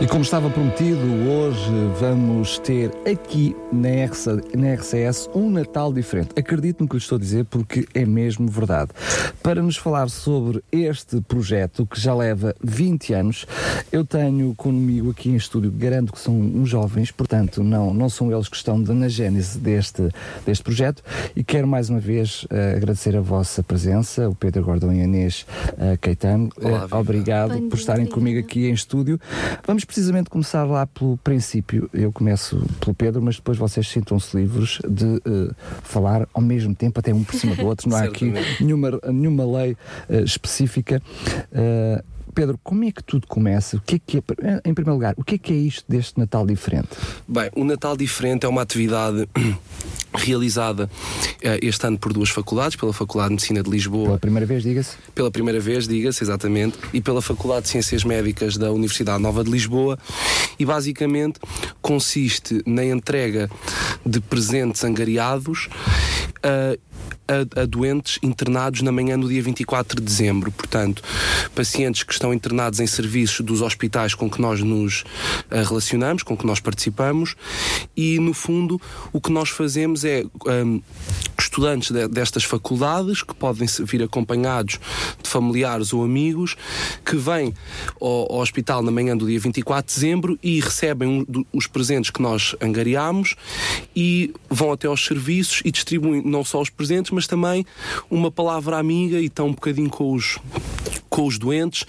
E como estava prometido, hoje vamos ter aqui na, RCS um Natal diferente. Acredito no que lhe estou a dizer porque é mesmo verdade. Para nos falar sobre este projeto que já leva 20 anos, eu tenho comigo aqui em estúdio, garanto que são uns jovens, portanto não, não são eles que estão na gênese deste, deste projeto e quero mais uma vez uh, agradecer a vossa presença, o Pedro Gordão e a Inês uh, Caetano. Olá, uh, obrigado por estarem comigo aqui em estúdio. Vamos precisamente começar lá pelo princípio. Eu começo pelo Pedro, mas depois vocês sintam-se livres de uh, falar ao mesmo tempo, até um por cima do outro. Não há aqui nenhuma, nenhuma lei uh, específica. Uh, Pedro, como é que tudo começa? O que é que é, em primeiro lugar, o que é que é isto deste Natal diferente? Bem, o Natal diferente é uma atividade realizada uh, este ano por duas faculdades, pela Faculdade de Medicina de Lisboa. Pela primeira vez, diga-se? Pela primeira vez, diga-se, exatamente, e pela Faculdade de Ciências Médicas da Universidade Nova de Lisboa. E basicamente consiste na entrega de presentes angariados. Uh, a, a, doentes internados na manhã do dia 24 de dezembro. Portanto, pacientes que estão internados em serviços dos hospitais com que nós nos uh, relacionamos, com que nós participamos, e no fundo o que nós fazemos é um, estudantes de, destas faculdades, que podem vir acompanhados de familiares ou amigos, que vêm ao, ao hospital na manhã do dia 24 de dezembro e recebem um, os presentes que nós angariamos e vão até aos serviços e distribuem não só os presentes, mas também uma palavra amiga e estão um bocadinho com os com os doentes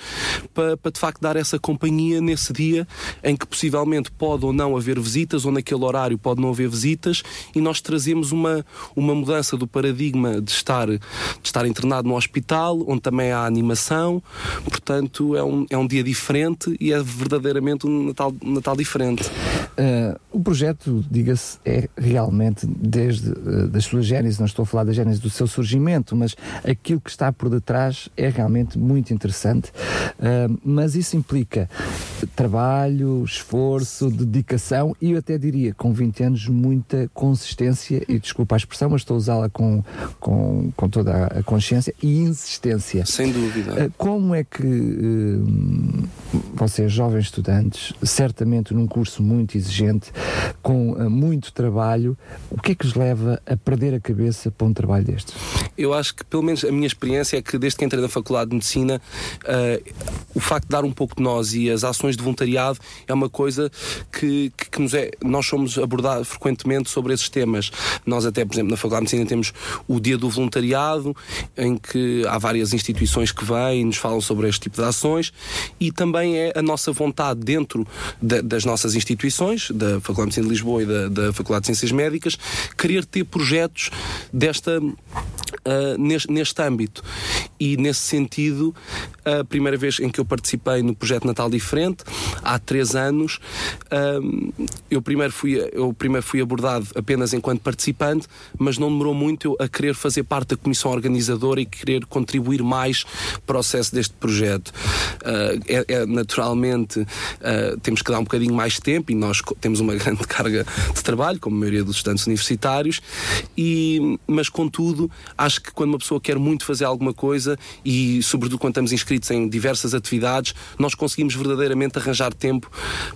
para, para de facto dar essa companhia nesse dia em que possivelmente pode ou não haver visitas ou naquele horário pode não haver visitas e nós trazemos uma, uma mudança do paradigma de estar, de estar internado no hospital onde também há animação. Portanto é um, é um dia diferente e é verdadeiramente um Natal, Natal diferente. Uh, o projeto, diga-se, é realmente desde uh, da sua gênese, não estou a falar da gênese do seu surgimento, mas aquilo que está por detrás é realmente muito interessante, uh, mas isso implica trabalho, esforço, dedicação e eu até diria, com 20 anos, muita consistência, e desculpa a expressão, mas estou a usá-la com, com, com toda a consciência, e insistência. Sem dúvida. Uh, como é que uh, vocês, jovens estudantes, certamente num curso muito exigente, com muito trabalho, o que é que os leva a perder a cabeça para um trabalho destes? Eu acho que, pelo menos, a minha experiência é que desde que entrei na Faculdade de Medicina, o facto de dar um pouco de nós e as ações de voluntariado é uma coisa que, que, que nos é. Nós somos abordados frequentemente sobre esses temas. Nós, até, por exemplo, na Faculdade de Medicina temos o Dia do Voluntariado, em que há várias instituições que vêm e nos falam sobre este tipo de ações, e também é a nossa vontade dentro de, das nossas instituições, da Faculdade de Medicina de Lisboa e da, da Faculdade de Ciências Médicas, querer ter projetos desta. Uh, neste, neste âmbito. E nesse sentido, a primeira vez em que eu participei no projeto Natal Diferente, há três anos, uh, eu, primeiro fui, eu primeiro fui abordado apenas enquanto participante, mas não demorou muito eu a querer fazer parte da comissão organizadora e querer contribuir mais para o sucesso deste projeto. Uh, é, é, naturalmente, temos que dar um bocadinho mais tempo e nós temos uma grande carga de trabalho, como a maioria dos estudantes universitários, e, mas contudo, acho que quando uma pessoa quer muito fazer alguma coisa e, sobretudo, quando estamos inscritos em diversas atividades, nós conseguimos verdadeiramente arranjar tempo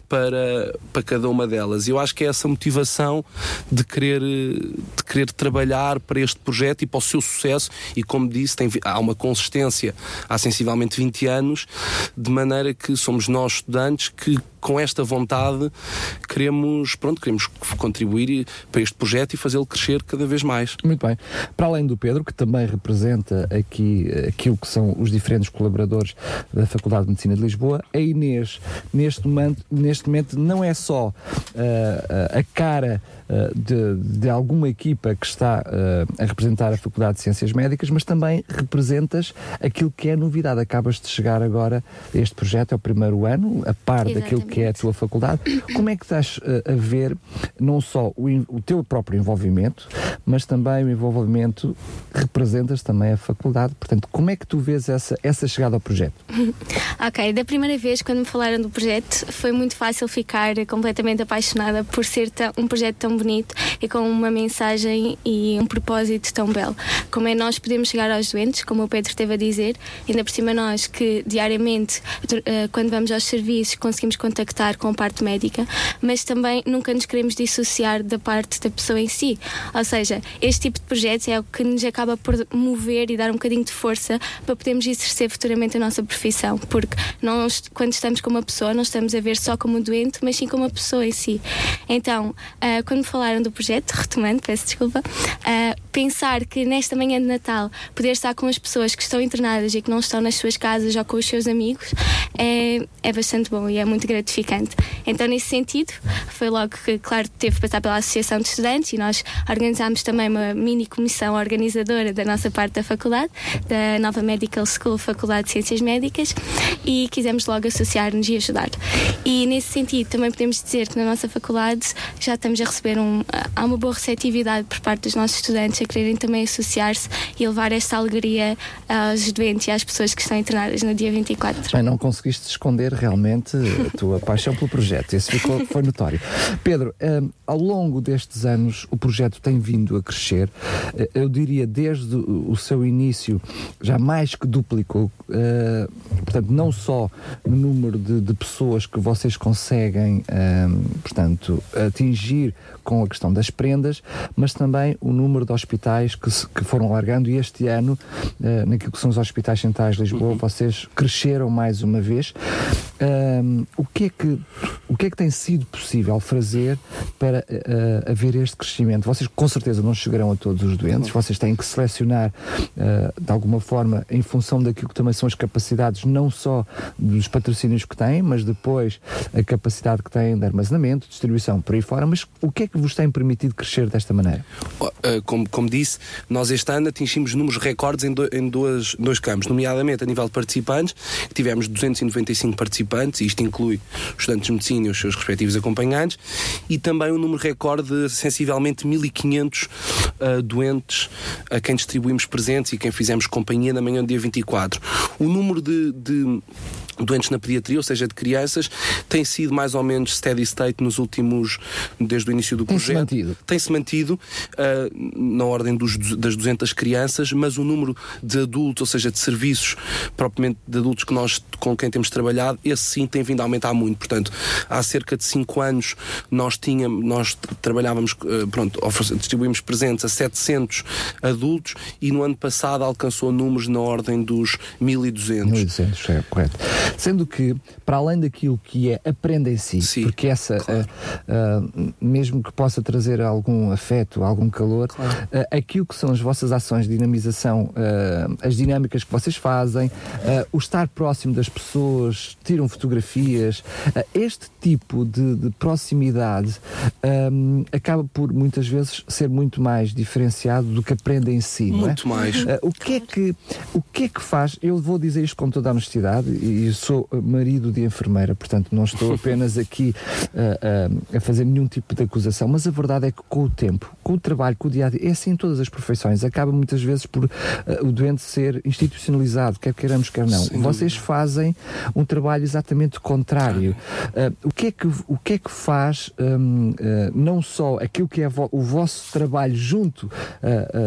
para, para cada uma delas. E eu acho que é essa motivação de querer, de querer trabalhar para este projeto e para o seu sucesso e como disse, tem, há uma consistência há sensivelmente 20 anos, de maneira que somos nós estudantes que com esta vontade queremos, pronto, queremos contribuir para este projeto e fazê-lo crescer cada vez mais. Muito bem. Para além do Pedro, que também representa aqui aquilo que são os diferentes colaboradores da Faculdade de Medicina de Lisboa, a Inês, neste momento, neste momento não é só uh, a cara de, de, alguma equipa que está uh, a representar a Faculdade de Ciências Médicas, mas também representas aquilo que é novidade. Acabas de chegar agora a este projeto, é o primeiro ano, a par Exatamente. daquilo que é a tua faculdade. Como é que estás uh, a ver não só o, o, teu próprio envolvimento, mas também o envolvimento representas também a faculdade. Portanto, como é que tu vês essa, essa chegada ao projeto? ok, da primeira vez quando me falaram do projeto foi muito fácil ficar completamente apaixonada por ser um projeto tão bonito e com uma mensagem e um propósito tão belo. Como é nós podemos chegar aos doentes, como o Pedro esteve a dizer, ainda por cima nós que diariamente, eh, quando vamos aos serviços, conseguimos contactar com a parte médica, mas também nunca nos queremos dissociar da parte da pessoa em si. Ou seja, este tipo de projetos é o que nos acaba por mover e dar um bocadinho de força para podermos exercer futuramente a nossa profissão, porque nós, quando estamos com uma pessoa, não estamos a ver só como um doente, mas sim como uma pessoa em si. Então, uh, falaram do projeto, retomando, peço desculpa, uh, pensar que nesta manhã de Natal poder estar com as pessoas que estão internadas e que não estão nas suas casas ou com os seus amigos é, é bastante bom e é muito gratificante. Então, nesse sentido, foi logo que, claro, teve que passar pela Associação de Estudantes e nós organizámos também uma mini comissão organizadora da nossa parte da faculdade, da Nova Medical School Faculdade de Ciências Médicas, e quisemos logo associar-nos e ajudar. E nesse sentido, também podemos dizer que na nossa faculdade já estamos a receber um. há uma boa receptividade por parte dos nossos estudantes a quererem também associar-se e levar esta alegria aos doentes e às pessoas que estão internadas no dia 24. Bem, não conseguiste esconder realmente a tua paixão pelo projeto, esse ficou, foi notório. Pedro, um, ao longo destes anos o projeto tem vindo a crescer, eh, eu diria desde o seu início já mais que duplicou, uh, portanto, não só no número de, de pessoas que vocês conseguem, um, portanto, atingir com a questão das prendas, mas também o número de hospitais que, se, que foram largando e este ano, uh, naquilo que são os hospitais centrais de Lisboa, uhum. vocês cresceram mais uma vez. Um, o, que é que, o que é que tem sido possível fazer para uh, haver este crescimento? Vocês com certeza não chegarão a todos os doentes, uhum. vocês têm que selecionar uh, de alguma forma em função daquilo que também são as capacidades, não só dos patrocínios que têm, mas depois a capacidade que têm de armazenamento, distribuição, por aí fora. Mas o que é que vos tem permitido crescer desta maneira? Eh, como, como disse, nós este ano atingimos números recordes em, do, em dois, dois campos, nomeadamente a nível de participantes, tivemos 295 participantes, e isto inclui os estudantes de medicina e os seus respectivos acompanhantes, e também um número recorde de sensivelmente 1500 uh, eh, doentes a quem distribuímos presentes e quem fizemos companhia na manhã do dia 24. O número de, de doentes na pediatria, ou seja, de crianças, tem sido mais ou menos steady state nos últimos, desde o início do projeto. Tem-se mantido. Tem-se mantido uh, na ordem dos, das 200 crianças, mas o número de adultos, ou seja, de serviços propriamente de adultos que nós, com quem temos trabalhado, esse sim tem vindo a aumentar muito. Portanto, há cerca de 5 anos nós tínhamos, nós trabalhávamos, uh, pronto, distribuímos presentes a 700 adultos e no ano passado alcançou números na ordem dos 1200. 1200, é correto. Sendo que, para além daquilo que é aprenda em si, Sim, porque essa, claro. uh, uh, mesmo que possa trazer algum afeto, algum calor, claro. uh, aquilo que são as vossas ações de dinamização, as dinâmicas que vocês fazem, o estar próximo das pessoas, tiram fotografias, este tipo de, de proximidade um, acaba por muitas vezes ser muito mais diferenciado do que aprenda em si. Muito é? mais. o, que é que, o que é que faz? Eu vou dizer isto com toda a honestidade e sou marido de enfermeira, portanto não estou apenas aqui uh, uh, a fazer nenhum tipo de acusação, mas a verdade é que com o tempo, com o trabalho, com o dia a dia, é assim em todas as profissões, acaba muitas vezes por uh, o doente ser institucionalizado, quer queiramos, quer não. Sim. Vocês fazem um trabalho exatamente contrário. o, que é que, o que é que faz um, não só aquilo que é vo o vosso trabalho junto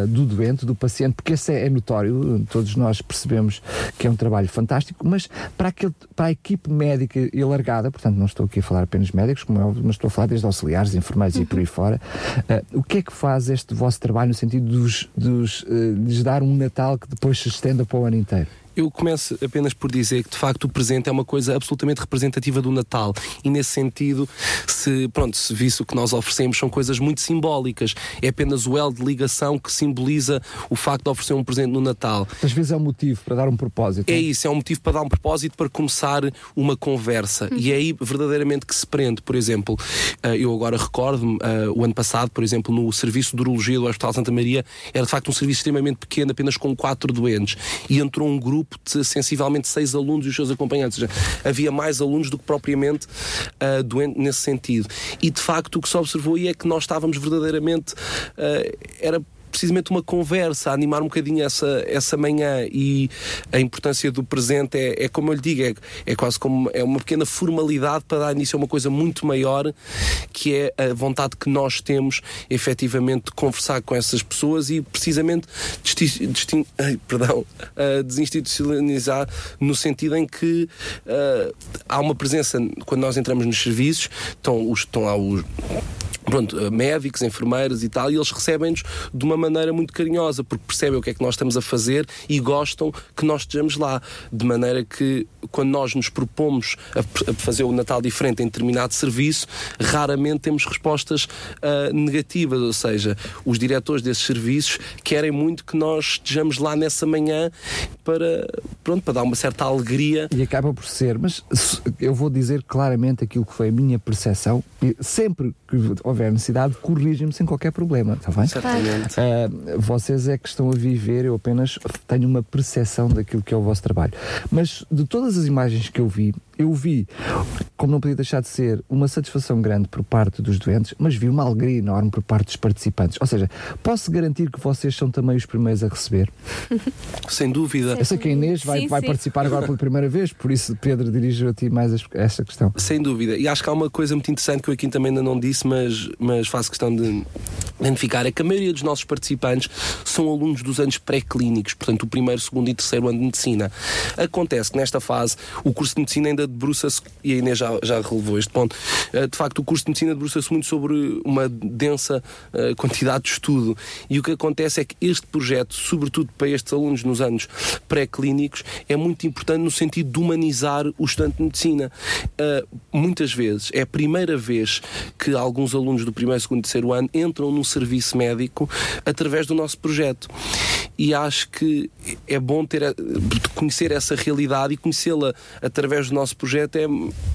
do doente, do paciente, porque esse é, é notório, todos nós percebemos que é um trabalho fantástico, mas para aquele, para a equipe médica e alargada, portanto não estou aqui a falar apenas médicos, como é óbvio, mas estou a falar desde auxiliares, enfermeiros e por aí fora, uh, o que é que faz este vosso trabalho no sentido dos, dos, uh, de lhes dar um Natal que depois se estenda para o ano inteiro? Eu começo apenas por dizer que de facto o presente é uma coisa absolutamente representativa do Natal e nesse sentido, se pronto, se visse o que nós oferecemos são coisas muito simbólicas, é apenas o L de ligação que simboliza o facto de oferecer um presente no Natal. Às vezes é um motivo para dar um propósito. É isso, é um motivo para dar um propósito para começar uma conversa uhum. e é aí verdadeiramente que se prende. Por exemplo, eh, eu agora recordo-me, eh, o ano passado, por exemplo, no serviço de urologia do Hospital Santa Maria, era de facto um serviço extremamente pequeno, apenas com quatro doentes, e entrou um grupo grupo de sensivelmente seis alunos e os seus acompanhantes. Ou seja, havia mais alunos do que propriamente uh, doente nesse sentido. E de facto o que se observou aí é que nós estávamos verdadeiramente. Uh, era precisamente uma conversa, a animar um bocadinho essa, essa manhã. E a importância do presente é, é como eu lhe digo, é, é quase como é uma pequena formalidade para dar início a uma coisa muito maior que é a vontade que nós temos efetivamente de conversar com essas pessoas e precisamente distin, ai, perdão, uh, desinstitucionalizar no sentido em que uh, há uma presença quando nós entramos nos serviços, estão, os, estão lá os pronto, médicos, enfermeiras e tal, e eles recebem-nos de uma maneira muito carinhosa, porque percebem o que é que nós estamos a fazer e gostam que nós estejamos lá. De maneira que, quando nós nos propomos a, a fazer o Natal diferente em determinado serviço, raramente temos respostas uh, negativas, ou seja, os diretores desses serviços querem muito que nós estejamos lá nessa manhã para, pronto, para dar uma certa alegria. E acaba por ser, mas eu vou dizer claramente aquilo que foi a minha percepção, sempre que houver necessidade, corrigem-me sem qualquer problema, está bem? Certamente. Uh, vocês é que estão a viver, eu apenas tenho uma percepção daquilo que é o vosso trabalho. Mas de todas as imagens que eu vi, eu vi, como não podia deixar de ser, uma satisfação grande por parte dos doentes, mas vi uma alegria enorme por parte dos participantes. Ou seja, posso garantir que vocês são também os primeiros a receber? Sem dúvida. Eu sei que a Inês vai, sim, vai sim. participar agora pela primeira vez, por isso, Pedro, dirijo a ti mais esta questão. Sem dúvida. E acho que há uma coisa muito interessante que eu aqui também ainda não disse, mas, mas faço questão de identificar: é que a maioria dos nossos participantes são alunos dos anos pré-clínicos, portanto, o primeiro, segundo e terceiro ano de medicina. Acontece que nesta fase o curso de medicina ainda debruça-se, e a Inês já, já relevou este ponto, eh, de facto o curso de medicina debruça-se muito sobre uma densa uh, quantidade de estudo. E o que acontece é que este projeto, sobretudo para estes alunos nos anos pré-clínicos, é muito importante no sentido de humanizar o estudante de medicina. Uh, muitas vezes, é a primeira vez que alguns alunos do primeiro, segundo e terceiro ano entram num serviço médico através do nosso projeto. E acho que é bom ter, conhecer essa realidade e conhecê-la através do nosso projeto é,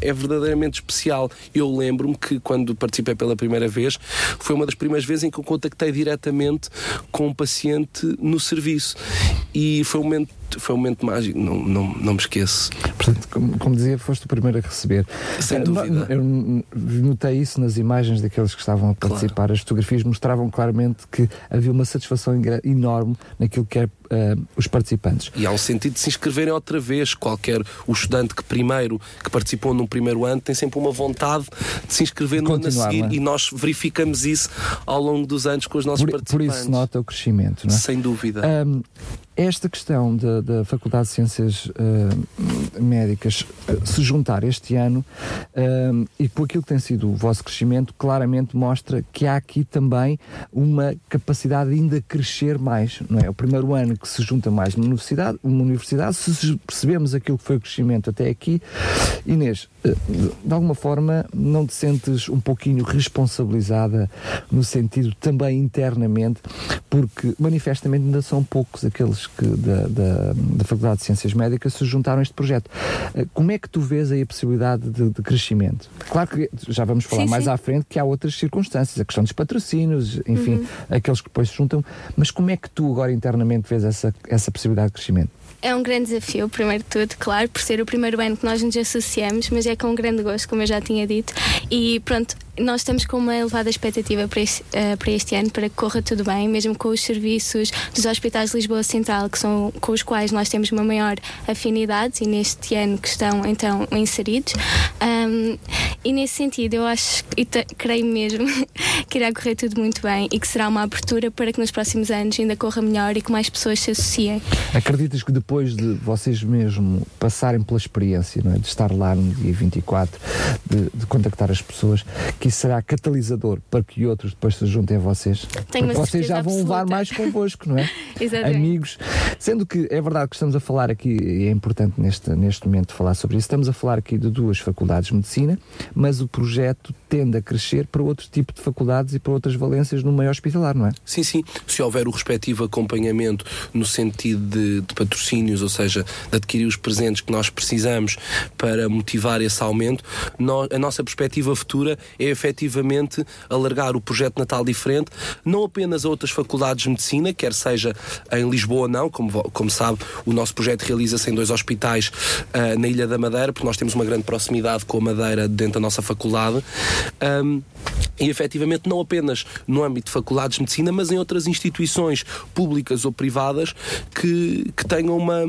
é verdadeiramente especial. Eu lembro-me que quando participei pela primeira vez, foi uma das primeiras vezes em que eu contactei diretamente com um paciente no serviço. E foi um momento foi um momento mágico, não, não, não me esqueço. Portanto, como, como dizia, foste o primeiro a receber. Sem uh, dúvida. Eu notei isso nas imagens daqueles que estavam a participar. Claro. As fotografias mostravam claramente que havia uma satisfação enorme naquilo que é uh, os participantes. E há um sentido de se inscreverem outra vez. Qualquer o estudante que primeiro que participou num primeiro ano tem sempre uma vontade de se inscrever no ano a seguir é? e nós verificamos isso ao longo dos anos com os nossos por, participantes. Por isso nota o crescimento, não é? Sem dúvida. Um, esta questão da Faculdade de Ciências uh, Médicas uh, se juntar este ano uh, e com aquilo que tem sido o vosso crescimento, claramente mostra que há aqui também uma capacidade de ainda crescer mais, não é? O primeiro ano que se junta mais numa universidade, uma universidade se percebemos aquilo que foi o crescimento até aqui, Inês, de alguma forma não te sentes um pouquinho responsabilizada no sentido também internamente, porque manifestamente ainda são poucos aqueles que da, da, da Faculdade de Ciências Médicas se juntaram a este projeto. Eh, como é que tu vês aí a possibilidade de, de crescimento? Claro que já vamos falar sim, mais sim. à frente que há outras circunstâncias, a questão dos patrocínios, enfim, uhum. aqueles que depois se juntam, mas como é que tu agora internamente vês essa, essa possibilidade de crescimento? É um grande desafio, primeiro de tudo, claro, por ser o primeiro ano que nós nos associamos, mas é com um grande gosto, como eu já tinha dito. E pronto, nós estamos com uma elevada expectativa para este, uh, para este ano, para que corra tudo bem, mesmo com os serviços dos hospitais de Lisboa Central, que são com os quais nós temos uma maior afinidade e neste ano que estão então inseridos. Um, e nesse sentido, eu acho e creio mesmo que irá correr tudo muito bem e que será uma abertura para que nos próximos anos ainda corra melhor e que mais pessoas se associem. Acreditas que depois de vocês mesmo passarem pela experiência, é? de estar lá no dia 24, de, de contactar as pessoas, que isso será catalisador para que outros depois se juntem a vocês? Tenho Porque vocês já vão levar mais convosco, não é? Exatamente. Amigos. Sendo que é verdade que estamos a falar aqui, e é importante neste, neste momento falar sobre isso, estamos a falar aqui de duas faculdades de medicina, mas o projeto tende a crescer para outro tipo de faculdades e para outras valências no meio hospitalar, não é? Sim, sim. Se houver o respectivo acompanhamento no sentido de, de patrocínios, ou seja, de adquirir os presentes que nós precisamos para motivar esse aumento, a nossa perspectiva futura é efetivamente alargar o projeto Natal Diferente não apenas a outras faculdades de medicina, quer seja em Lisboa ou não, como, como sabe, o nosso projeto realiza-se em dois hospitais ah, na Ilha da Madeira, porque nós temos uma grande proximidade com a Madeira dentro da nossa faculdade. Um, e efetivamente não apenas no âmbito de faculdades de medicina, mas em outras instituições públicas ou privadas que, que tenham uma.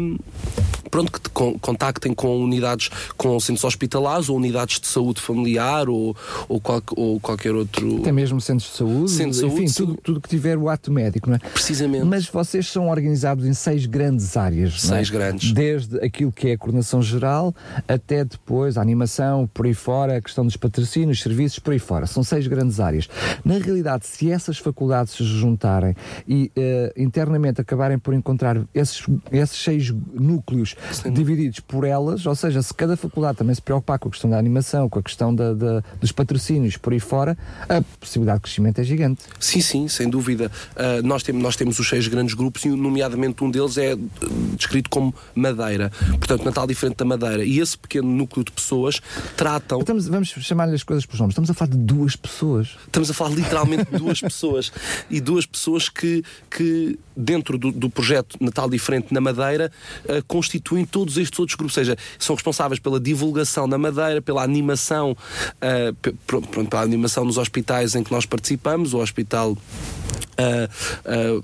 Pronto, que te con- contactem com unidades, com centros hospitalares ou unidades de saúde familiar ou, ou, qual- ou qualquer outro. Até mesmo centros de saúde, Centros de enfim, saúde, tudo, sim. tudo que tiver o ato médico, não é? Precisamente. Mas vocês são organizados em seis grandes áreas, não é? Seis grandes. Desde aquilo que é a coordenação geral até depois a animação, por aí fora, a questão dos patrocínios, serviços, por aí fora. São seis grandes áreas. Na realidade, se essas faculdades se juntarem e eh, internamente acabarem por encontrar esses, esses seis núcleos divididos por elas, ou seja, se cada faculdade também se preocupar com a questão da animação, com a questão da, da- dos patrocínios, por aí fora, a possibilidade de crescimento é gigante. Sim, sim, sem dúvida. Ah, nós, temos, nós temos os seis grandes grupos e, nomeadamente, um deles é eh, descrito como Madeira. Portanto, Natal diferente da Madeira. E esse pequeno núcleo de pessoas tratam. Estamos, vamos chamar-lhe as coisas pelos nomes. Estamos a falar de duas pessoas. Estamos a falar literalmente de duas pessoas. E duas pessoas que, que dentro do, do projeto Natal Diferente na Madeira, eh, constituem todos estes outros grupos, ou seja, são responsáveis pela divulgação na Madeira, pela animação, eh, pe- pr- pronto, pela animação nos hospitais em que nós participamos, o Hospital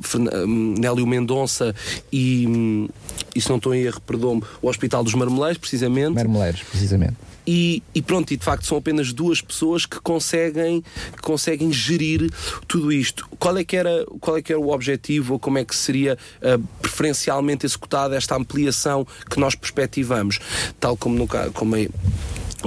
Fernan- hum, Nélio Mendonça e, hum, e se não estou em erro, perdão o Hospital dos Marmeleiros, precisamente. Marmeleiros, precisamente. E, e pronto, e de facto são apenas duas pessoas que conseguem, que conseguem gerir tudo isto. Qual é, que era, qual é que era o objetivo ou como é que seria ah, preferencialmente executada esta ampliação que nós perspectivamos? Tal como, no, como é,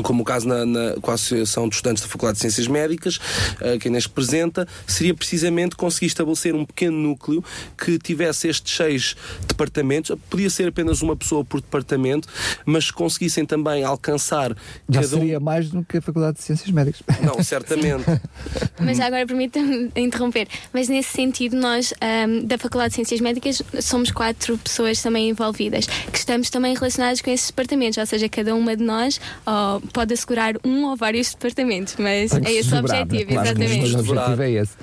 como o caso na, na- com a Associação de Estudantes da Faculdade de Ciências Médicas, uh, que Inês representa, seria precisamente conseguir estabelecer um pequeno núcleo que tivesse estes seis departamentos, podia ser apenas uma pessoa por departamento, mas conseguissem também alcançar Já cada um- seria mais do que a Faculdade de Ciências Médicas. Não, certamente. Mas agora permita-me interromper. Mas nesse sentido, nós ahm, da Faculdade de Ciências Médicas somos quatro pessoas também envolvidas, que estamos também relacionadas com esses departamentos, ou seja, cada uma de nós ó, pode assegurar um ou vários departamentos, mas é se esse o objetivo, né? Claro, exatamente. mas o objetivo é esse.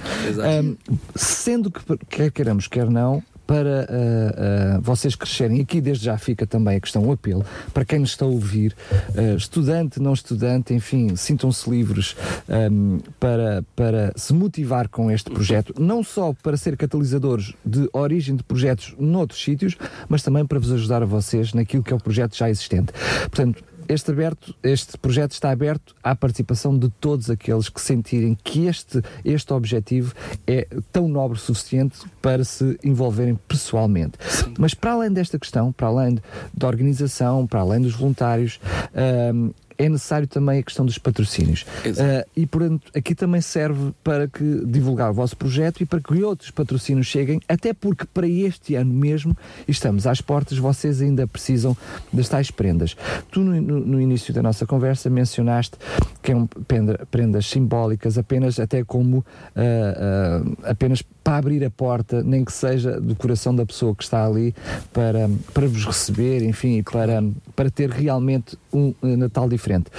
Ahm, sendo que, quer queiramos, quer não, para ah, ah, vocês crescerem, aqui desde já fica também a questão, o apelo, para quem nos está a ouvir, ah, estudante, não estudante, enfim, sintam-se livres ahm, para, para se motivar com este projeto, não só para ser catalisadores de origem de projetos noutros sítios, mas também para vos ajudar a vocês naquilo que é o projeto já existente. Portanto, este, aberto, este projeto está aberto à participação de todos aqueles que sentirem que este, este objetivo é tão nobre o suficiente para se envolverem pessoalmente. Mas para além desta questão, para além da organização, para além dos voluntários, hum, é necessário também a questão dos patrocínios. Ah, e, portanto, aqui também serve para que divulgar o vosso projeto e para que outros patrocínios cheguem, até porque para este ano mesmo estamos às portas, vocês ainda precisam das tais prendas. Tu, no, no- início da nossa conversa, mencionaste que eram prenda- prendas simbólicas, apenas até como ah, ah, apenas para abrir a porta, nem que seja do coração da pessoa que está ali para, para vos receber, enfim, para, para ter realmente um eh, Natal diferente.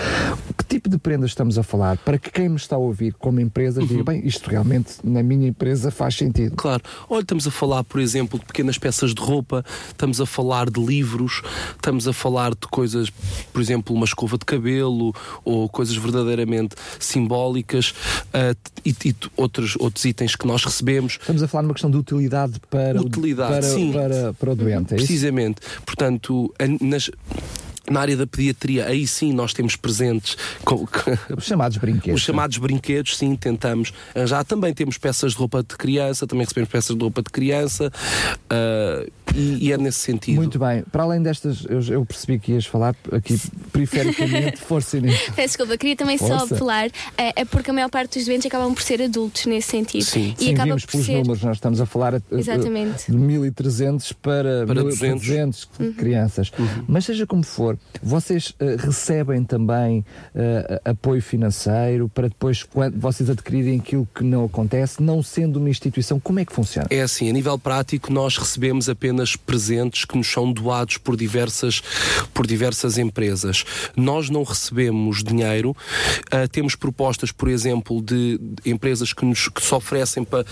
Que tipo de prendas estamos a falar? Para que quem me está a ouvir como empresa diga, bem, isto realmente na minha empresa faz sentido. Claro. Olha, estamos a falar, por exemplo, de pequenas peças de roupa, estamos a falar de livros, estamos a falar de coisas, por exemplo, uma escova de cabelo ou coisas verdadeiramente simbólicas ah, e, e outros, outros itens que nós recebemos. Estamos a falar numa questão de utilidade para, o- Utilidade, para, sim. para, para o doente, é isso? Precisamente. Portanto, a- nas- na área da pediatria, aí sim nós temos presentes com- Os chamados brinquedos. os chamados brinquedos, sim, tentamos arranjar. Também temos peças de roupa de criança, também recebemos peças de roupa de criança. ah, e, e, é nesse sentido. Muito bem. Para além destas, eu, eu percebi que ias falar aqui perifericamente, força Inês. Peço desculpa, queria também força. só apelar, é, é, porque a maior parte dos doentes acabam por ser adultos nesse sentido. Sim, e Sim acaba vimos por pelos ser... números, nós estamos a falar uh, Exatamente. de 1.300 para, para 1.200 uhum. crianças. Uhum. Mas seja como for, vocês uh, recebem também uh, apoio financeiro para depois, quando vocês adquirirem aquilo que não acontece, não sendo uma instituição, como é que funciona? É assim, a nível prático, nós recebemos apenas presentes que nos são doados por diversas, por diversas empresas. Nós não recebemos dinheiro, uh, temos propostas, por exemplo, de, empresas que, nos, que se oferecem para,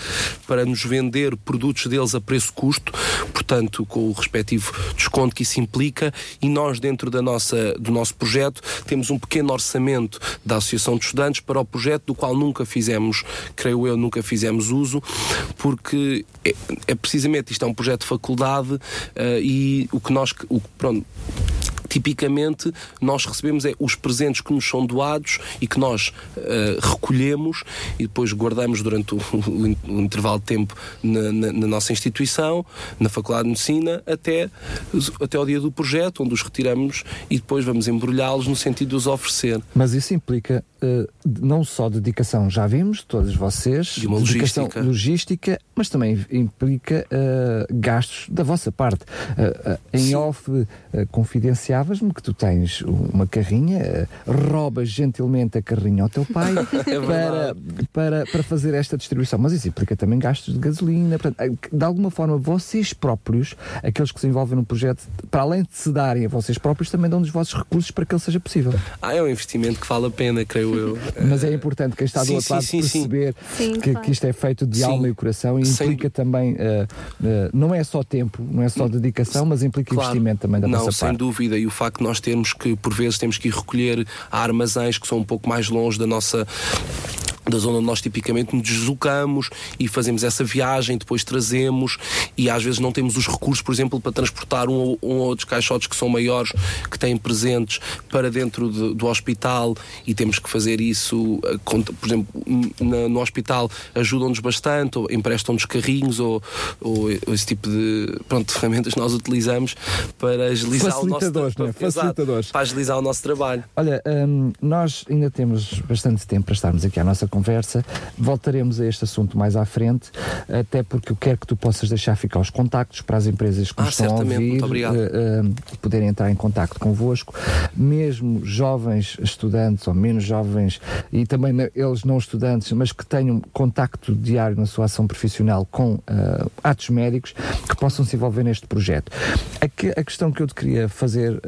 para nos vender produtos deles a preço-custo, portanto, com o respectivo desconto que isso implica, e nós, dentro da nossa, do nosso projeto, temos um pequeno orçamento da Associação de Estudantes para o projeto, do qual nunca fizemos, creio eu, nunca fizemos uso, porque é, é precisamente isto é um projeto de faculdade uh, e o que nós, o, pronto, tipicamente nós recebemos é os presentes que nos são doados e que nós uh, recolhemos e depois guardamos durante o, o, o intervalo de tempo na, na, na, nossa instituição, na Faculdade de Medicina, até, até ao dia do projeto, onde os retiramos e depois vamos embrulhá-los no sentido de os oferecer. Mas isso implica uh, não só dedicação, já vimos, todos vocês, e uma dedicação logística. logística, mas também implica uh, gastos da vossa parte. em Sim. off, confidencial confiavas-me que tu tens uma carrinha, roubas gentilmente a carrinha ao teu pai é para, para, para fazer esta distribuição. Mas isso implica também gastos de gasolina. Portanto, de alguma forma, vocês próprios, aqueles que se envolvem no projeto, para além de se darem a vocês próprios, também dão dos vossos recursos para que ele seja possível. Ah, é um investimento que vale a pena, creio eu. Mas é importante que está do sim, outro lado sim, perceber sim. que, claro. que, isto é feito de alma e coração e implica Sem... também, uh, uh, não é só tempo, não é só dedicação, mas implica claro. investimento também da não, nossa parte. Não, sem dúvida. E o facto de nós termos que, por vezes, temos que ir recolher a armazéns que são um pouco mais longe da nossa da zona onde nós tipicamente nos deslocamos e fazemos essa viagem, depois trazemos e às vezes não temos os recursos, por exemplo, para transportar um ou, um ou outros caixotes que são maiores, que têm presentes para dentro de, do hospital e temos que fazer isso, eh, por exemplo, na, no hospital ajudam-nos bastante, ou emprestam-nos carrinhos ou, ou, esse tipo de pronto, ferramentas nós utilizamos para agilizar o nosso né? Facilitadores. para agilizar o nosso trabalho. Olha, hum, nós ainda temos bastante tempo para estarmos aqui à nossa conversa. Voltaremos a este assunto mais à frente, até porque eu quero que tu possas deixar ficar os contactos para as empresas que ah, nos estão a ouvir, uh, uh, poderem entrar em contacto convosco, mesmo jovens estudantes ou menos jovens e também eles não estudantes, mas que tenham contacto diário na sua ação profissional com uh, atos médicos, que possam se envolver neste projeto. A, que, a questão que eu te queria fazer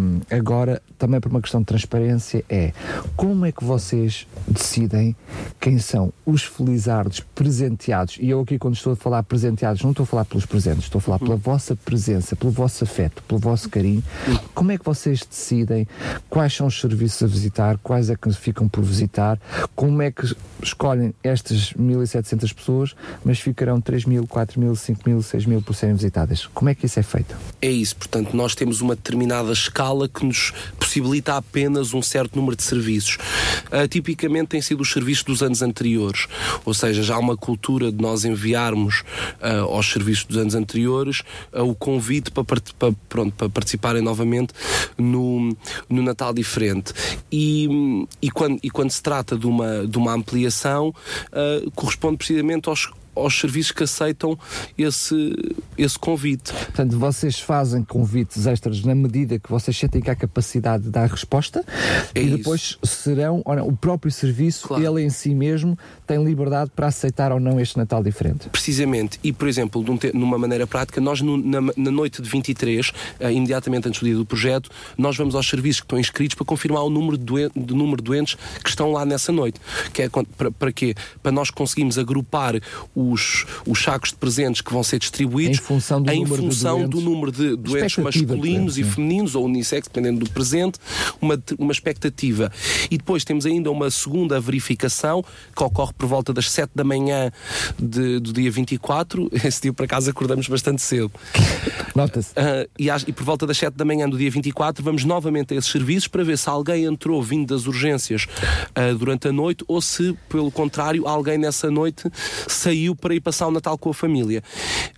um, agora, também por uma questão de transparência, é como é que vocês decidem quem são os felizardos presenteados. E eu aqui, quando estou a falar presenteados, não estou a falar pelos presentes, estou a falar pela vossa presença, pelo vosso afeto, pelo vosso carinho. Como é que vocês decidem quais são os serviços a visitar, quais é que ficam por visitar, como é que escolhem estas 1.700 pessoas, mas ficarão 3.000, 4.000, 5.000, 6.000 por serem visitadas. Como é que isso é feito? É isso, portanto, nós temos uma determinada escala que nos possibilita apenas um certo número de serviços. Uh, tipicamente tem sido os serviços dos anos anteriores, ou seja, já há uma cultura de nós enviarmos uh, aos serviços dos anos anteriores uh, o convite para, para, pronto, para participarem novamente no, no Natal diferente. E, e, quando, e quando se trata de uma, de uma ampliação, uh, corresponde precisamente aos, aos serviços que aceitam esse, esse convite. Portanto, vocês fazem convites extras na medida que vocês sentem que há capacidade de dar resposta é e depois isso. serão, olha, o próprio serviço, claro. ele em si mesmo, tem liberdade para aceitar ou não este Natal diferente. Precisamente. E, por exemplo, numa maneira prática, nós no, na, na, noite de 23, uh, eh, imediatamente antes do dia do projeto, nós vamos aos serviços que estão inscritos para confirmar o número de, doen de número de doentes que estão lá nessa noite. Que é para, para quê? Para nós conseguirmos agrupar os, os sacos de presentes que vão ser distribuídos em função do, em número, função de do número de doentes masculinos e femininos ou unissex, dependendo do presente, uma, uma expectativa. E depois temos ainda uma segunda verificação que ocorre por volta das 7 da manhã de, do dia 24. Esse dia, por acaso, acordamos bastante cedo. Nota-se. Uh, e, e, por volta das 7 da manhã do dia 24, vamos novamente a esses serviços para ver se alguém entrou vindo das urgências uh, durante a noite ou se, pelo contrário, alguém nessa noite saiu saiu para ir passar o Natal com a família.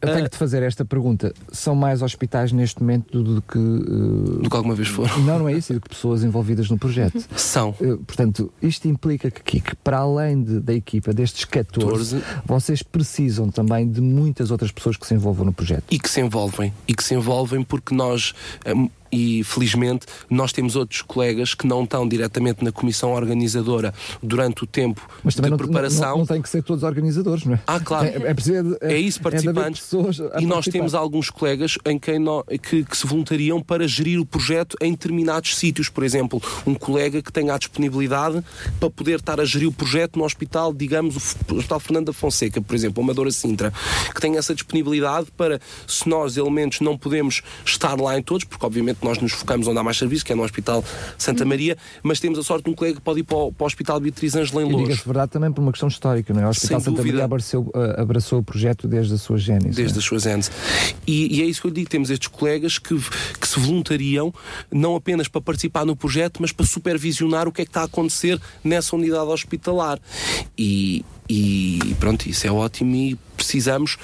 Eu tenho Ah, que te fazer esta pergunta. São mais hospitais neste momento do que. uh, do que alguma vez foram. Não, não é isso, do que pessoas envolvidas no projeto. São. Uh, Portanto, isto implica que, que para além de- da equipa destes 14, 14, vocês precisam também de muitas outras pessoas que se envolvam no projeto. e que se envolvem e que se envolvem porque nós hum, e felizmente nós temos outros colegas que não estão diretamente na comissão organizadora durante o tempo Mas também de não, preparação não, não tem que ser todos organizadores, não é? Ah, claro. É, é preciso. é isso, de haver participantes. e nós temos alguns colegas em quem que, que se voluntariam para gerir o projeto em determinados sítios. Por exemplo, um colega que tenha a disponibilidade para poder estar a gerir o projeto no hospital, digamos, o Hospital Fernando da Fonseca, por exemplo, Amadora Sintra, que tenha essa disponibilidade para, se nós, elementos, não podemos estar lá em todos, porque obviamente nós nos focamos onde há mais serviço, que é no Hospital Santa Maria, mas temos a sorte de um colega que pode ir para o, para o Hospital Beatriz Ângela em E Louros. diga-se verdade também por uma questão histórica, não é? O Hospital Sem Santa dúvida. Maria abraçou, uh, abraçou o projeto desde a sua gênese. Desde não as suas ends. E, e é isso que eu digo: temos estes colegas que, que se voluntariam não apenas para participar no projeto, mas para supervisionar o que é que está a acontecer nessa unidade hospitalar. E, e pronto, isso é ótimo e precisamos,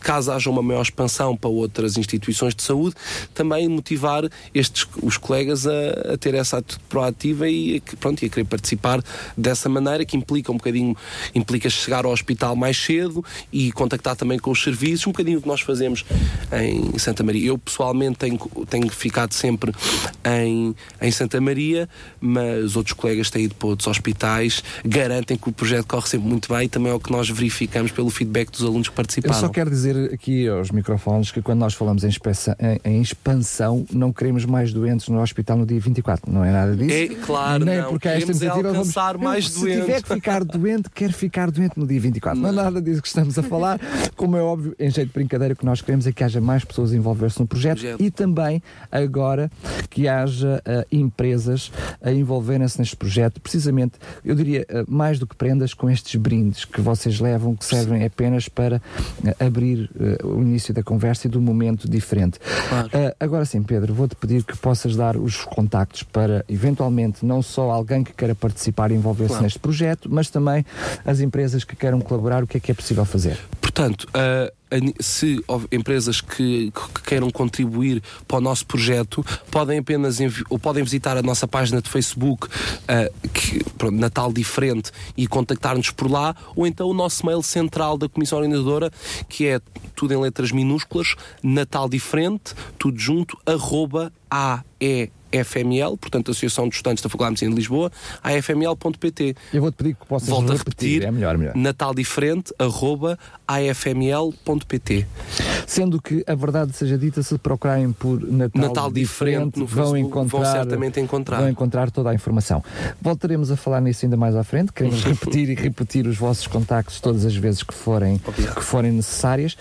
caso haja uma maior expansão para outras instituições de saúde, também motivar estes, os colegas a, a ter essa atitude proativa e, pronto, e a querer participar dessa maneira, que implica um bocadinho, implica chegar ao hospital mais cedo e contactar também com os serviços, um bocadinho o que nós fazemos em Santa Maria. Eu pessoalmente tenho, tenho ficado sempre em, em Santa Maria, mas outros colegas têm ido para outros hospitais, garantem que o projeto corre sempre muito bem e também é o que nós verificamos pelo feedback dos alunos que Eu participaram. só quero dizer aqui aos microfones que quando nós falamos em, expansão- em- em expansão, não queremos mais doentes no hospital no dia 24, não é nada disso. É claro, Nem não. porque há esta é iniciativa vamos- alcançar mais se doentes. tiver que ficar doente, quer ficar doente no dia 24. Não, é nada disso que estamos a falar. Como é óbvio, em jeito de brincadeira, o que nós queremos é que haja mais pessoas a envolver-se no projeto Projeto. e também agora que haja ah, empresas a envolverem-se neste projeto, precisamente, eu diria, ah, mais do que prendas com estes brindes que vocês levam, que servem apenas para ah, abrir ah, o início da conversa e do momento diferente. Claro. Ah, agora sim, Pedro, vou-te pedir que possas dar os contactos para, eventualmente, não só alguém que queira participar e envolver-se Claro. neste projeto, mas também as empresas que queiram colaborar, o que é que é possível fazer? Portanto, ni- se empresas que, que queiram contribuir para o nosso projeto, podem apenas ou podem visitar a nossa página de Facebook, ah, que, pronto, Natal Diferente, e contactar-nos por lá, ou então o nosso mail central da Comissão Organizadora, que é tudo em letras minúsculas, Natal Diferente, tudo junto, arroba AEFML, portanto, Associação de Estudantes da Faculdade de Medicina de Lisboa, afml.pt. Eu vou-te pedir que possas Volto repetir. repetir, É melhor, melhor. Natal Diferente, arroba afml.pt. Sendo que a verdade seja dita, se procurarem por Natal, Natal Diferente no vão Facebook, encontrar, vão certamente encontrar. vão encontrar toda a informação. Voltaremos a falar nisso ainda mais à frente. Queremos repetir e repetir os vossos contactos todas as vezes que forem, Obrigado. que forem necessárias.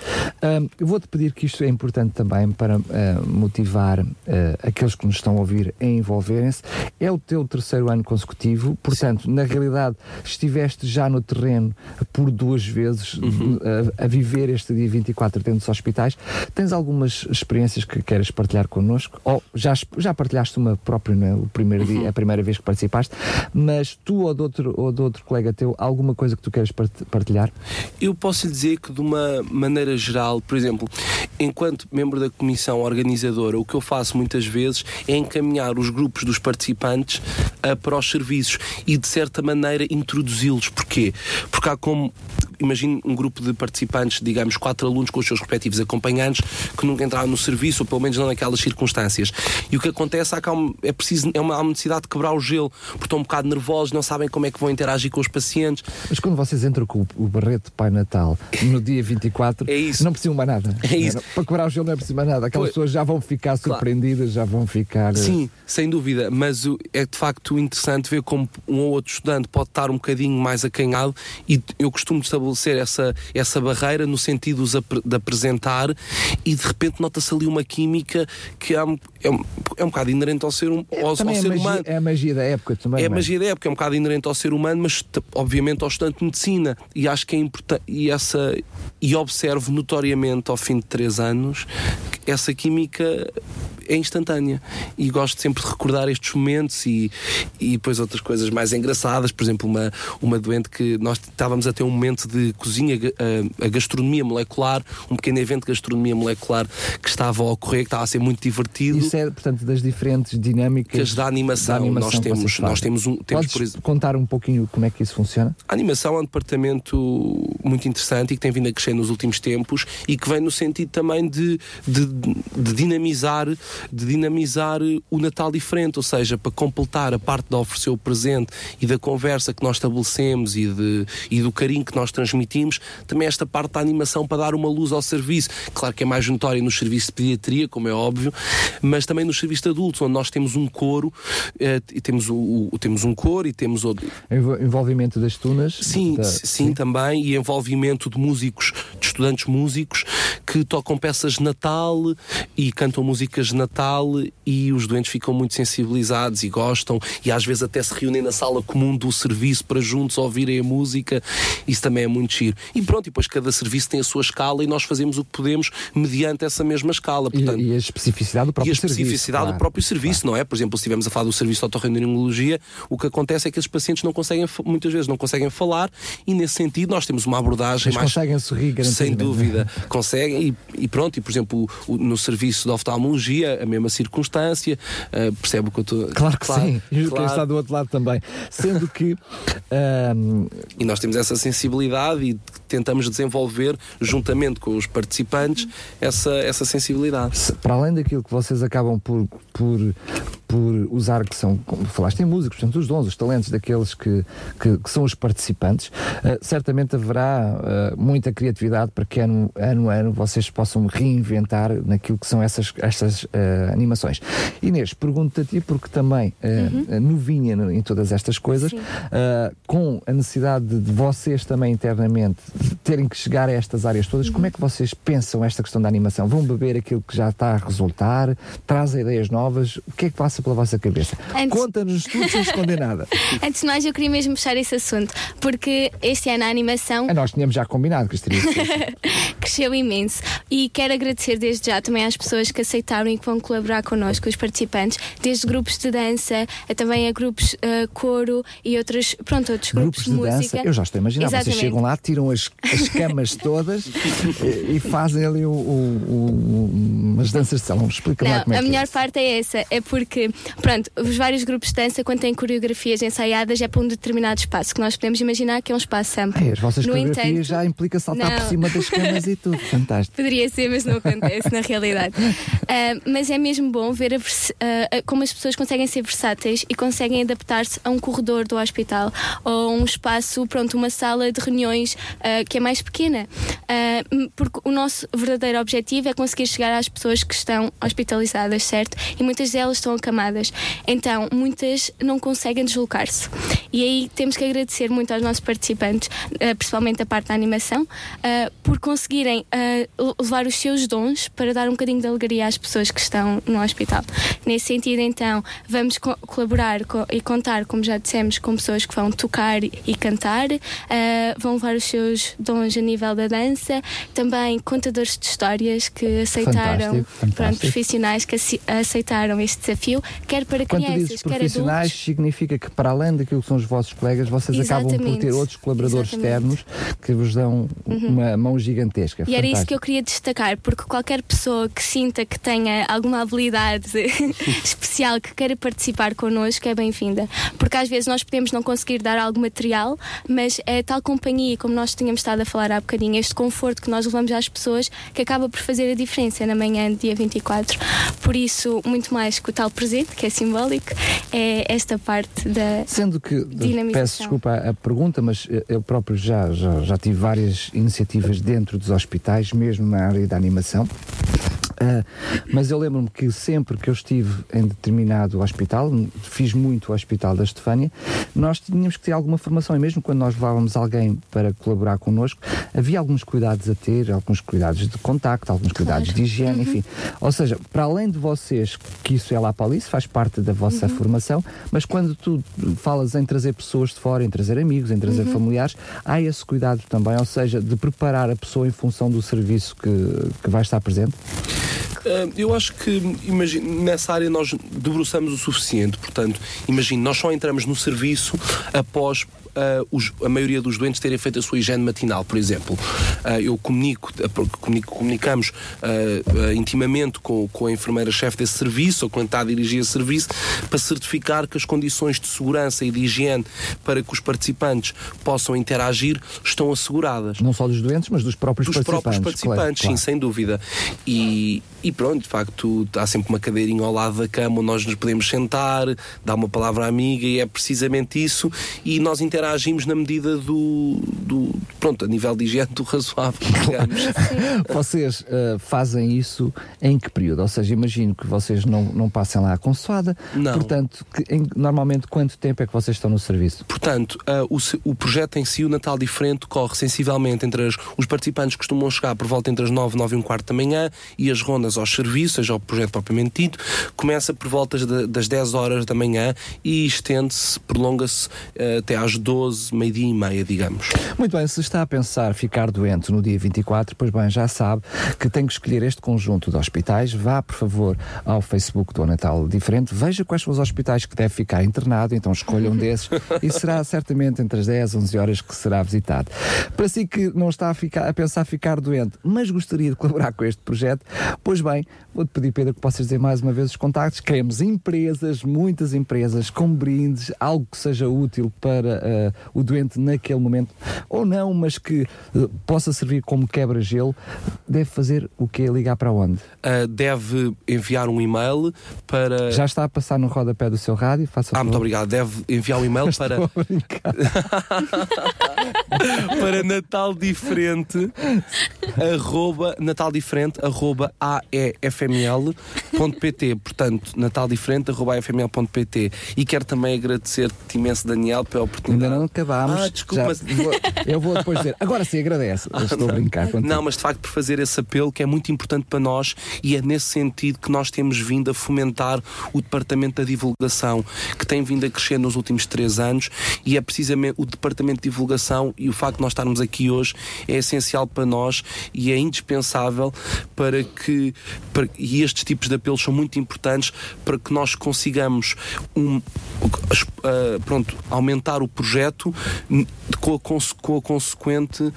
Eu vou-te pedir que isto é importante também para ah, motivar ah, aqueles que nos estão a ouvir a envolverem-se. É o teu terceiro ano consecutivo, portanto, na realidade, estiveste já no terreno por duas vezes Uhum. a, a viver este dia 24 dentro dos hospitais. Tens algumas experiências que queres partilhar connosco? Ou já, já partilhaste uma própria, não é? o primeiro Uhum. dia, a primeira vez que participaste, mas tu ou de outro, ou de outro colega teu, alguma coisa que tu queres part- partilhar? Eu posso lhe dizer que, de uma maneira geral, por exemplo, enquanto membro da comissão organizadora, o que eu faço muitas vezes é encaminhar os grupos dos participantes ah, para os serviços e, de certa maneira, introduzi-los. Porquê? Porque há como. Imagine um grupo de participantes, digamos, quatro alunos com os seus respectivos acompanhantes que nunca entraram no serviço, ou pelo menos não naquelas circunstâncias. E o que acontece é que há, um- é preciso, é uma, há uma necessidade de quebrar o gelo, porque estão um bocado nervosos, não sabem como é que vão interagir com os pacientes. Mas quando vocês entram com o, barreto de Pai Natal no dia 24, É isso. não precisam mais nada. É isso. Não, Para quebrar o gelo não é preciso mais nada. Aquelas Pois. pessoas já vão ficar surpreendidas, já vão ficar. eh, Sim, sem dúvida, mas é de facto interessante ver como um ou outro estudante pode estar um bocadinho mais acanhado e eu costumo estabelecer essa, essa barreira no sentido de apresentar e de repente nota-se ali uma química que é um, é um, é um bocado inerente ao ser, um, ao, ao é, ser magia, humano. é a magia da época também. É a não magia da época, é um bocado inerente ao ser humano, mas obviamente ao estudante de medicina. E acho que é importante. E, essa, e observo notoriamente ao fim de três anos que essa química é instantânea. E gosto sempre de recordar estes momentos e, e depois outras coisas mais engraçadas. Por exemplo, uma, uma doente que nós estávamos a ter um momento de cozinha, a, a gastronomia molecular, um pequeno evento de gastronomia molecular que estava a ocorrer, que estava a ser muito divertido. Isso é, portanto, das diferentes dinâmicas da animação. da animação nós temos, nós temos um. Temos, Podes por exemplo, contar um pouquinho como é que isso funciona? a animação é um departamento muito interessante e que tem vindo a crescer nos últimos tempos e que vem no sentido também de, de, de dinamizar, de dinamizar o Natal diferente, ou seja, para completar a parte de oferecer o presente e da conversa que nós estabelecemos e, de, e do carinho que nós transmitimos, também esta parte da animação para dar uma luz ao serviço. Claro que é mais notória nos serviços de pediatria, como é óbvio, mas também nos serviços de adultos, onde nós temos um coro, eh, e temos, o, o- temos um coro e temos o, Envo- Envolvimento das tunas? Sim, da- sim, também, e envolvimento de músicos, de estudantes músicos que tocam peças de Natal e cantam músicas de Natal e os doentes ficam muito sensibilizados e gostam e às vezes até se reúnem na sala comum do serviço para juntos ouvirem a música. Isso também é muito giro. E pronto, e depois cada serviço tem a sua escala e nós fazemos o que podemos mediante essa mesma escala. E, Portanto, e a especificidade do e próprio a serviço. especificidade claro. do próprio serviço, não é? Por exemplo, se estivermos a falar do serviço de otorrinolaringologia, o que acontece é que esses pacientes não conseguem, muitas vezes não conseguem falar e nesse sentido nós temos uma abordagem Mas mais... conseguem sorrir, Sem garantidamente. dúvida, conseguem e, e pronto, e por exemplo, o- no serviço de oftalmologia, a mesma circunstância, ah, percebe o que eu estou... Claro que sim, e quem claro. está do outro lado também. Sendo que ahm, E nós temos essa sensibilidade e tentamos desenvolver, juntamente com os participantes, essa, essa sensibilidade. se- para além daquilo que vocês acabam por, por, por usar, que são, como falaste em músicos, portanto, os dons, os talentos daqueles que, que, que são os participantes, ah, certamente haverá ah, muita criatividade para que ano, ano a ano vocês possam reinventar naquilo que são essas, estas ah, animações. Inês, pergunto-te a ti, porque também ah, novinha no- em todas estas coisas, com a necessidade de, vocês também internamente terem que chegar a estas áreas todas, como é que vocês pensam esta questão da animação? Vão beber aquilo que já está a resultar? Trazem ideias novas? O que é que passa pela vossa cabeça? Antes- Conta-nos tudo sem esconder nada. Antes de mais, eu queria mesmo puxar esse assunto, porque este ano a animação Ah, nós tínhamos já combinado que isto cresceu imenso e quero agradecer desde já também às pessoas que aceitaram e que vão colaborar connosco, os participantes, desde grupos de dança, a também a grupos eh, coro e outros, pronto, outros grupos, Grupos de dança, música. eu já estou a imaginar, vocês Exatamente. chegam lá, tiram as, as camas todas e, e fazem ali o, o- o- umas danças de salão. Explica lá Não, como é a que é melhor isso. parte é essa, é porque, pronto, os vários grupos de dança, quando têm coreografias ensaiadas, é para um determinado espaço, que nós podemos imaginar que é um espaço amplo. Ai, as vossas no coreografias entanto, já implica saltar por não. cima das camas e tudo. Fantástico. Poderia ser, mas não acontece na realidade. Ah, mas é mesmo bom ver a ah, como as pessoas conseguem ser versáteis e conseguem adaptar-se a um corredor do hospital ou a um espaço, pronto, uma sala de reuniões ah, que é mais pequena. Porque o nosso verdadeiro objetivo é conseguir chegar às pessoas que estão hospitalizadas, certo? E muitas delas estão acamadas. Então, muitas não conseguem deslocar-se. E aí temos que agradecer muito aos nossos participantes, ah, principalmente a parte da animação, ah, por conseguirem ah, levar os seus dons para dar um bocadinho de alegria às pessoas que estão no hospital. Nesse sentido, então, vamos co- colaborar co- e contar, como já dissemos, com pessoas que vão tocar e cantar, ah, vão levar os seus dons a nível da dança, também contadores de histórias que aceitaram, Fantástico, fantástico. pronto, profissionais que ace- aceitaram este desafio, quer para Quando crianças, dizes quer profissionais, adultos. significa que para além daquilo que são os vossos colegas, vocês acabam por Exatamente. ter outros colaboradores Exatamente. Uhum. externos que vos dão uma mão gigantesca. E era isso Fantástico. que eu queria destacar, porque qualquer pessoa que sinta que tenha alguma habilidade especial que queira participar connosco é bem-vinda. Porque às vezes nós podemos não conseguir dar algo material, mas é tal companhia, como nós tínhamos estado a falar há bocadinho, este conforto que nós levamos às pessoas que acaba por fazer a diferença na manhã dia 24. Por isso, muito mais que o tal presente, que é simbólico, é esta parte da. Sendo que, peço desculpa a, a pergunta, mas eh, eu próprio já, já, já tive várias iniciativas dentro dos hospitais, mesmo na área da animação. Ah, mas eu lembro-me que sempre que eu estive em determinado hospital, fiz muito o Hospital da Estefânia, nós tínhamos que ter alguma formação. E mesmo quando nós levávamos alguém para colaborar connosco, havia alguns cuidados a ter, alguns cuidados de contacto, alguns cuidados de higiene, enfim. Ou seja, para além de vocês, que isso é lá para ali, isso faz parte da vossa formação, mas quando tu falas em trazer pessoas de fora, em trazer amigos, em trazer familiares, há esse cuidado também, ou seja, de preparar a pessoa em função do serviço que, que vai estar presente. Eu acho que imagine, nessa área nós debruçamos o suficiente. Portanto, imagine, nós só entramos no serviço após uh, os, a maioria dos doentes terem feito a sua higiene matinal, por exemplo. Uh, eu comunico, comunico comunicamos uh, intimamente com, com a enfermeira-chefe desse serviço ou quando está a dirigir esse serviço para certificar que as condições de segurança e de higiene para que os participantes possam interagir estão asseguradas. Não só dos doentes, mas dos próprios dos participantes. Dos próprios participantes, claro, sim, sem dúvida. E, e pronto, de facto, há sempre uma cadeirinha ao lado da cama onde nós nos podemos sentar, dar uma palavra amiga e é precisamente isso. E nós interagimos na medida do, do pronto, a nível de higiene do razoável, vocês uh, fazem isso em que período? Ou seja, imagino que vocês não, não passem lá a consoada. Não. Portanto, que, em, normalmente quanto tempo é que vocês estão no serviço? Portanto, uh, o, o projeto em si, o Natal Diferente, corre sensivelmente entre as, os participantes costumam chegar por volta entre as 9, 9 e um quarto da manhã e as rondas aos serviços, seja o projeto propriamente dito, começa por volta de, das 10 horas da manhã e estende-se, prolonga-se uh, até às 12, meio-dia e meia, digamos. Muito bem, se está a pensar ficar doente no dia 24, pois bem, já sabe que tem que escolher este conjunto de hospitais. Vá, por favor, ao Facebook do Natal Diferente, veja quais são os hospitais que deve ficar internado, então escolha um desses e será certamente entre as 10 e 11 horas que será visitado. Para si que não está a, ficar, a pensar ficar doente, mas gostaria de colaborar com este projeto, pois bem, vou-te pedir, Pedro, que possas dizer mais uma vez os contactos. Queremos empresas, muitas empresas, com brindes, algo que seja útil para uh, o doente naquele momento, ou não, mas que uh, possa servir como quebra-gelo. Deve fazer o que? Ligar para onde? Uh, deve enviar um e-mail para. Já está a passar no rodapé do seu rádio? Faça ah, muito obrigado. Deve enviar um e-mail para. para Natal Diferente, arroba, Natal Diferente, arroba aefml.pt. Portanto, Natal Diferente, arroba aefml.pt. E quero também agradecer-te imenso, Daniel, pela oportunidade. Ainda não acabámos. Ah, desculpa. mas... vou, eu vou depois dizer. Agora sim, agradece. Ah, Estou não, a brincar contigo. Não, mas de facto, por fazer esse apelo que é muito importante para nós e é nesse sentido que nós temos vindo a fomentar o Departamento da Divulgação, que tem vindo a crescer nos últimos três anos e é precisamente o Departamento de Divulgação e o facto de nós estarmos aqui hoje é essencial para nós e é indispensável para que para, e estes tipos de apelos são muito importantes para que nós consigamos um, uh, pronto, aumentar o projeto com a, com a consequente uh,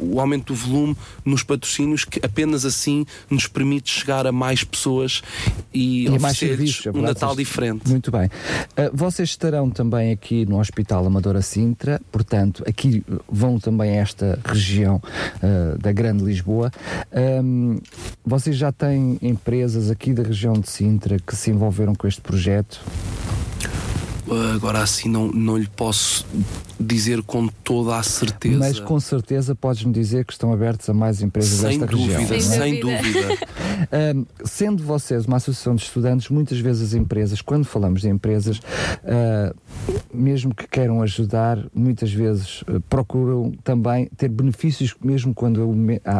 o aumento do volume nos patrocínios que apenas assim nos permite chegar a mais pessoas e, e oferecer é um Natal diferente. Muito bem. Uh, vocês estarão também aqui no Hospital Amadora Sintra, portanto, aqui vão também a esta região uh, da Grande Lisboa. Um, vocês já têm empresas aqui da região de Sintra que se envolveram com este projeto? Agora assim não, não lhe posso dizer com toda a certeza. Mas com certeza podes-me dizer que estão abertos a mais empresas sem desta dúvida, região. Sem, sem dúvida. um, sendo vocês uma associação de estudantes, muitas vezes as empresas, quando falamos de empresas, uh, mesmo que queiram ajudar, muitas vezes uh, procuram também ter benefícios, mesmo quando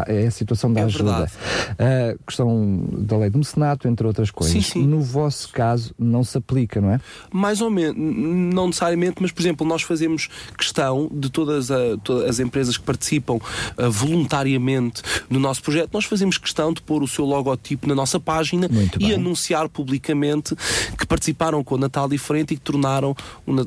é a situação da é ajuda. Uh, questão da lei do mecenato, entre outras coisas. Sim, sim. No vosso caso, não se aplica, não é? Mais ou menos, não necessariamente, mas por exemplo, nós fazemos questão de todas, a, todas as empresas que participam uh, voluntariamente no nosso projeto, nós fazemos questão de pôr o seu logotipo na nossa página Muito e bem. anunciar publicamente que participaram com o Natal diferente e que tornaram o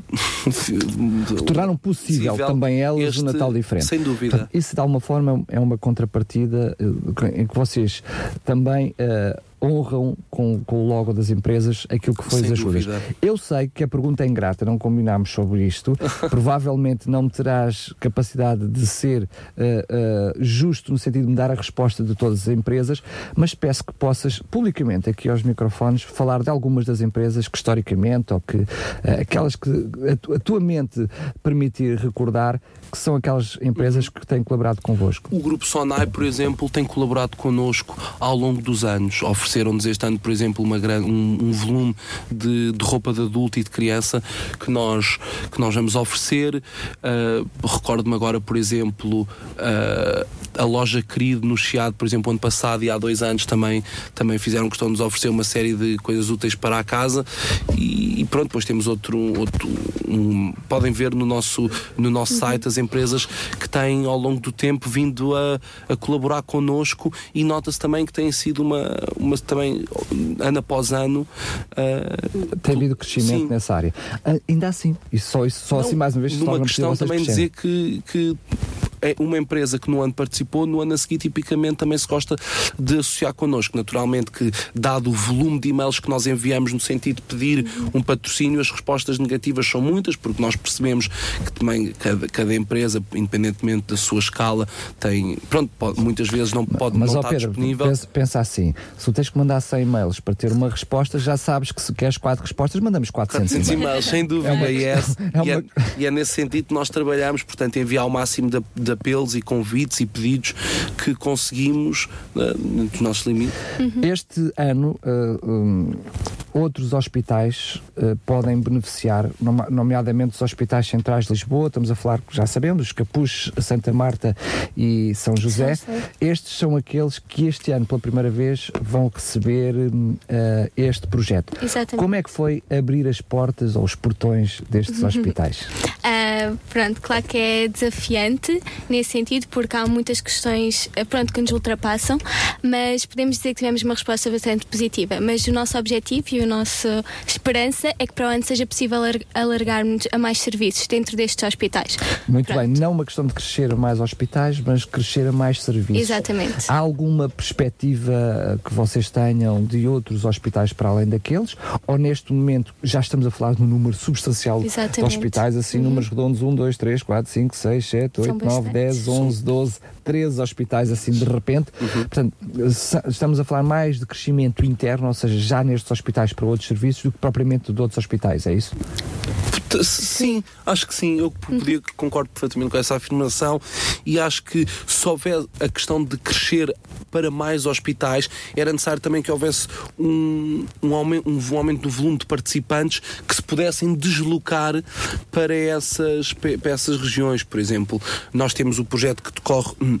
que tornaram possível, possível também elas este, o Natal diferente. Sem dúvida. Portanto, isso de alguma forma é uma contrapartida uh, em que vocês também uh, honram com, com, o logo das empresas aquilo que foi Sem as. Dúvida. Eu sei que a pergunta é ingrata, não combinámos sobre isto. Provavelmente não terás capacidade de ser uh, uh, justo no sentido de me dar a resposta de todas as empresas, mas peço que possas publicamente aqui aos microfones falar de algumas das empresas que historicamente ou que uh, aquelas que a, a tua mente permitir recordar que são aquelas empresas que têm colaborado convosco. O Grupo Sonai, por exemplo, tem colaborado connosco ao longo dos anos, oferecendo ofereceram-nos este ano, por exemplo, uma gran, um, um, volume de, de, roupa de adulto e de criança que nós, que nós vamos oferecer. Uh, Recordo-me agora, por exemplo, uh, a loja Querido no Chiado, por exemplo, ano passado e há dois anos também, também fizeram questão de nos oferecer uma série de coisas úteis para a casa e, e pronto, depois temos outro, outro um, podem ver no nosso, no nosso uhum. site as empresas que têm ao longo do tempo vindo a, a colaborar connosco e nota-se também que tem sido uma, uma também ano após ano uh, tem havido crescimento sim. nessa área. Uh, ainda assim, e só, só Não, assim mais uma vez numa questão também dizer que, que é uma empresa que no ano participou, no ano a seguir tipicamente também se gosta de associar connosco. Naturalmente que, dado o volume de e-mails que nós enviamos no sentido de pedir um patrocínio, as respostas negativas são muitas, porque nós percebemos que também cada, cada empresa, independentemente da sua escala, tem, pronto, pode, muitas vezes não pode Mas, não estar Pedro, disponível. Pensa, pensa, assim, se tu tens que mandar 100 e-mails para ter uma resposta, já sabes que se queres 4 respostas, mandamos 400, 400 e-mails. sem dúvida. É uma, e, é, é, uma... e, é, nesse sentido que nós trabalhamos, portanto, enviar o máximo de, de apelos e convites e pedidos que conseguimos uh, nos nossos limites. Uhum. Este ano, uh, um, outros hospitais uh, podem beneficiar, nomeadamente os hospitais centrais de Lisboa, estamos a falar, já sabemos, os Capuz, Santa Marta e São José. Estes são aqueles que este ano, pela primeira vez, vão receber uh, este projeto. Exatamente. Como é que foi abrir as portas ou os portões destes uhum. hospitais? Uh, pronto, claro que é desafiante nesse sentido, porque há muitas questões pronto, que nos ultrapassam, mas podemos dizer que tivemos uma resposta bastante positiva. Mas o nosso objetivo e a nossa esperança é que para o ano seja possível alargarmos a mais serviços dentro destes hospitais. Muito Pronto. bem, não uma questão de crescer a mais hospitais, mas crescer a mais serviços. Exatamente. Há alguma perspectiva que vocês tenham de outros hospitais para além daqueles? Ou neste momento já estamos a falar de um número substancial Exatamente. de hospitais, assim, uhum. números redondos 1, 2, 3, 4, 5, 6, 7, 8, 9, 10, 11, 12, 13 hospitais assim de repente. Uhum. Portanto, estamos a falar mais de crescimento interno, ou seja, já nestes hospitais para outros serviços do que propriamente de outros hospitais, é isso? Sim, acho que sim. Eu podia, concordo perfeitamente com essa afirmação e acho que se houver a questão de crescer para mais hospitais, era necessário também que houvesse um, um, aumento, um aumento do volume de participantes que se pudessem deslocar para essas, para essas regiões. Por exemplo, nós temos o projeto que decorre hum,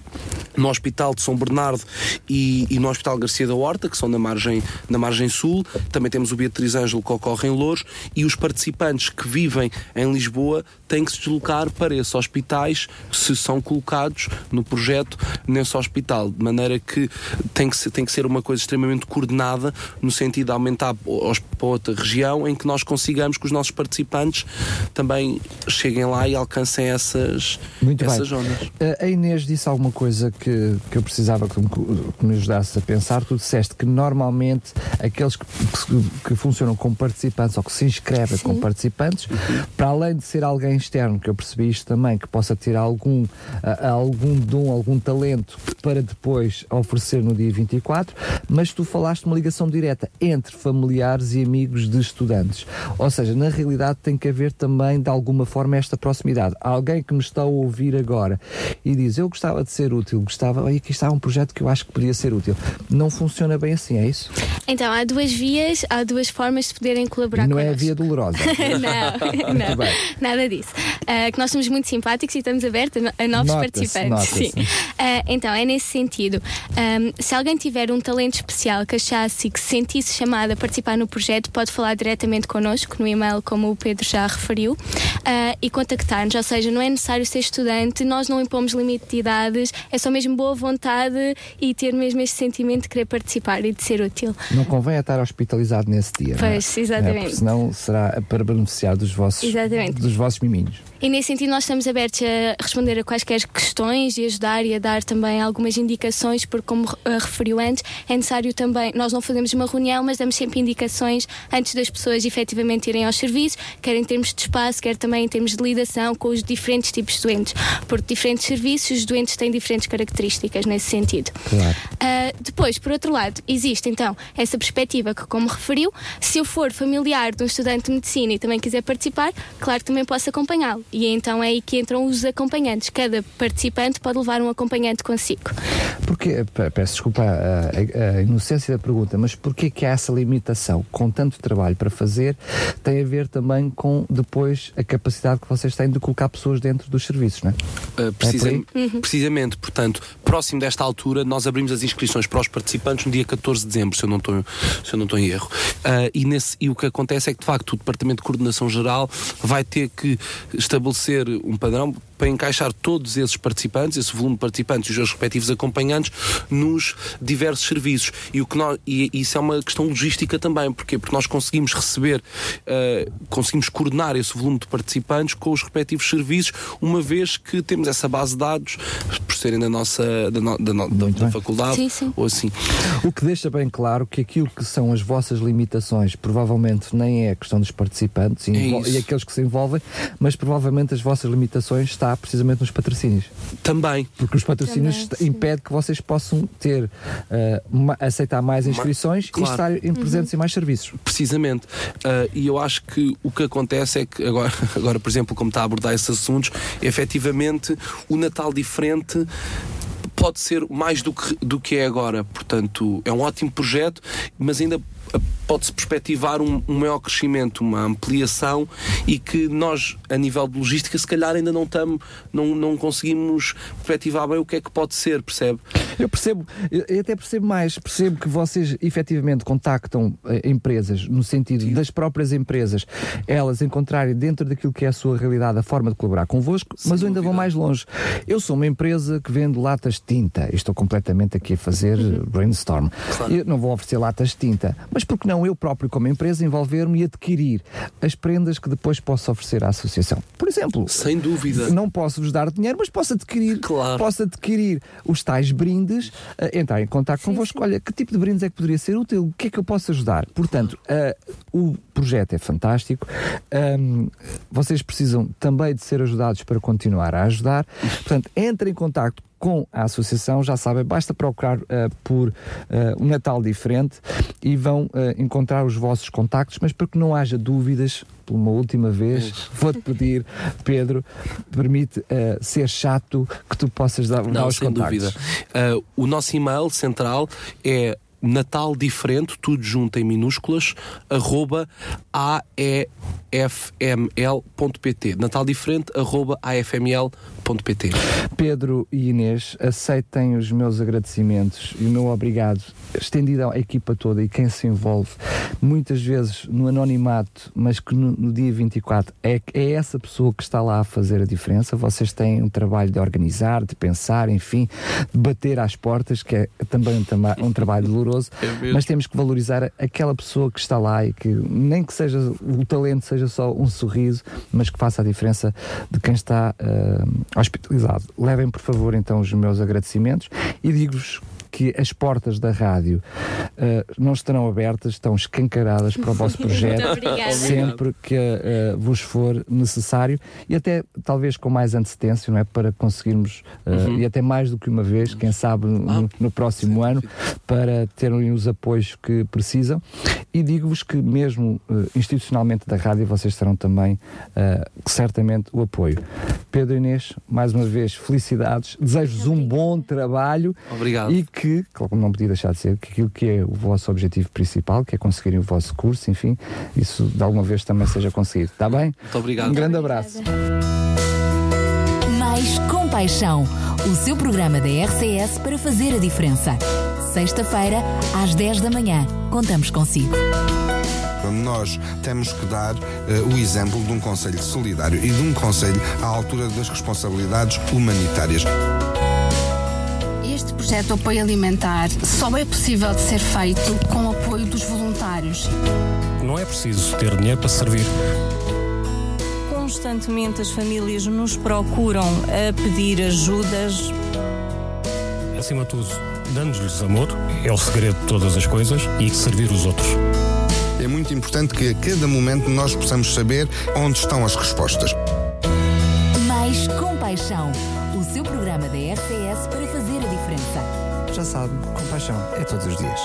no Hospital de São Bernardo e, e no Hospital Garcia da Horta, que são na margem, na margem sul. Também temos o Beatriz Ângelo, que ocorre em Louros. E os participantes que vivem em Lisboa têm que se deslocar para esses hospitais se são colocados no projeto nesse hospital. De maneira que tem que ser, tem que ser uma coisa extremamente coordenada no sentido de aumentar para outra região em que nós consigamos que os nossos participantes também cheguem lá e alcancem essas, Muito essas bem. zonas. A Inês disse alguma coisa que, que eu precisava que me, que me ajudasse a pensar. Tu disseste que normalmente aqueles que, que, que funcionam como participantes ou que se inscrevem como participantes, uhum. Para além de ser alguém externo, que eu percebi isto também, que possa ter algum, uh, algum dom, algum talento para depois oferecer no dia 24, mas tu falaste uma ligação direta entre familiares e amigos de estudantes. Ou seja, na realidade tem que haver também, de alguma forma, esta proximidade. Alguém que me está a ouvir agora e diz: Eu gostava de ser útil, gostava, e aqui está um projeto que eu acho que poderia ser útil. Não funciona bem assim, é isso? Então, há duas vias, há duas formas de poderem colaborar Não é a via dolorosa. não, não, nada disso. Uh, que nós somos muito simpáticos e estamos abertos a novos participantes. Sim. Uh, então, é nesse sentido. Um, se alguém tiver um talento especial que achasse que se sentisse chamado a participar no projeto, pode falar diretamente connosco no e-mail, como o Pedro já referiu, uh, e contactar-nos. Ou seja, não é necessário ser estudante, nós não impomos limite de idades, é só mesmo boa vontade e ter mesmo este sentimento de querer participar e de ser útil. Não convém estar hospitalizado nesse dia. Pois, é? exatamente. É, porque senão será para beneficiar dos vossos, exatamente. dos vossos miminhos. E nesse sentido, nós estamos abertos a responder a quaisquer questões e ajudar e a dar também algumas indicações, porque, como uh, referiu antes, é necessário também. Nós não fazemos uma reunião, mas damos sempre indicações antes das pessoas efetivamente irem aos serviços, quer em termos de espaço, quer também em termos de lidação com os diferentes tipos de doentes. Porque diferentes serviços, os doentes têm diferentes características nesse sentido. Claro. Uh, depois, por outro lado, existe então essa perspectiva que, como referiu, se eu for familiar de um estudante de medicina e também quiser participar, participar, claro que também posso acompanhá-lo. E então é aí que entram os acompanhantes. Cada participante pode levar um acompanhante consigo. Porque, peço desculpa a, a, a, inocência da pergunta, mas porquê que há essa limitação? Com tanto trabalho para fazer, tem a ver também com depois a capacidade que vocês têm de colocar pessoas dentro dos serviços, não é? Uh, precisa, é precisamente, portanto, próximo desta altura, nós abrimos as inscrições para os participantes no dia 14 de dezembro, se eu não estou, se eu não estou em erro. Uh, e, nesse, e o que acontece é que, de facto, o Departamento de Coordenação Geral vai ter que estabelecer um padrão para encaixar todos esses participantes, esse volume de participantes e os seus respectivos acompanhantes nos diversos serviços. E, o que nós, e isso é uma questão logística também, porque Porque nós conseguimos receber, uh, conseguimos coordenar esse volume de participantes com os respectivos serviços, uma vez que temos essa base de dados, por serem da nossa da, no, da, no, da, da faculdade sim, sim. ou assim. O que deixa bem claro que aquilo que são as vossas limitações provavelmente nem é a questão dos participantes É e aqueles que se envolvem, mas provavelmente as vossas limitações está precisamente nos patrocínios. Também. Porque os patrocínios Também, impedem que vocês possam ter, ma- aceitar mais inscrições claro. e estar presentes em mais serviços. Precisamente. Uh, e eu acho que o que acontece é que, agora, agora, por exemplo, como está a abordar esses assuntos, efetivamente o Natal diferente pode ser mais do que, do que é agora. Portanto, é um ótimo projeto, mas ainda uh, pode-se perspectivar um, um maior crescimento, uma ampliação e que nós, a nível de logística, se calhar ainda não, tamo, não, não conseguimos perspectivar bem o que é que pode ser, percebe? Eu percebo, eu até percebo mais, percebo que vocês efetivamente contactam eh, empresas, no sentido das próprias empresas, elas encontrarem dentro daquilo que é a sua realidade a forma de colaborar convosco, mas eu ainda vou mais longe. Eu sou uma empresa que vende latas de tinta, estou completamente aqui a fazer eh, brainstorm. Eu não vou oferecer latas de tinta, mas porque não eu próprio, como empresa, envolver-me e adquirir as prendas que depois posso oferecer à associação? Por exemplo, Sem dúvida. não posso vos dar dinheiro, mas posso adquirir, Claro. posso adquirir os tais brindes, eh, entrar em contato convosco. Olha, que tipo de brindes é que poderia ser útil? O que é que eu posso ajudar? Portanto, eh, o projeto é fantástico. Ahm, vocês precisam também de ser ajudados para continuar a ajudar. Portanto, entre em contato com a associação, já sabem, basta procurar eh, por eh, um Natal diferente e vão eh, encontrar os vossos contactos, mas para que não haja dúvidas, por uma última vez, vou-te pedir, Pedro, permite ser chato que tu possas dar, dar Não, os sem contactos. dúvida. Uh, o nosso e-mail central é Natal Diferente, tudo junto em minúsculas, arroba afml.pt. Natal Diferente, arroba afml.pt. Pedro e Inês, aceitem os meus agradecimentos e o meu obrigado estendido à equipa toda e quem se envolve, muitas vezes no anonimato, mas que no, no dia 24 é, é essa pessoa que está lá a fazer a diferença. Vocês têm um trabalho de organizar, de pensar, enfim, de bater às portas, que é também um, um trabalho doloroso, mesmo. mas temos que valorizar aquela pessoa que está lá e que nem que seja o talento seja só um sorriso, mas que faça a diferença de quem está ah, hospitalizado. Levem, por favor, então os meus agradecimentos e digo-vos que as portas da rádio ah, não estarão abertas, estão escancaradas para o vosso projeto sempre que ah, vos for necessário e até talvez com mais antecedência, não é? Para conseguirmos, ah, e até mais do que uma vez, quem sabe no, no próximo ano, para terem os apoios que precisam. E digo-vos que, mesmo institucionalmente da rádio, vocês terão também certamente o apoio. Pedro Inês, mais uma vez, felicidades. Desejo-vos um bom trabalho Obrigado. e que, claro, não podia deixar de ser, que aquilo que é o vosso objetivo principal, que é conseguirem o vosso curso, enfim, isso de alguma vez também seja conseguido. Está bem? Muito obrigado. Um grande abraço. Mais Compaixão, o seu programa da RCS para fazer a diferença. Sexta-feira, às 10 da manhã. Contamos consigo. Nós temos que dar eh, o exemplo de um Conselho solidário e de um Conselho à altura das responsabilidades humanitárias. Este projeto de apoio alimentar só é possível de ser feito com o apoio dos voluntários. Não é preciso ter dinheiro para servir. Constantemente as famílias nos procuram a pedir ajudas. Acima de tudo, dando-lhes amor, é o segredo de todas as coisas e servir os outros. É muito importante que a cada momento nós possamos saber onde estão as respostas. Mais Compaixão, sabe, compaixão é todos os dias.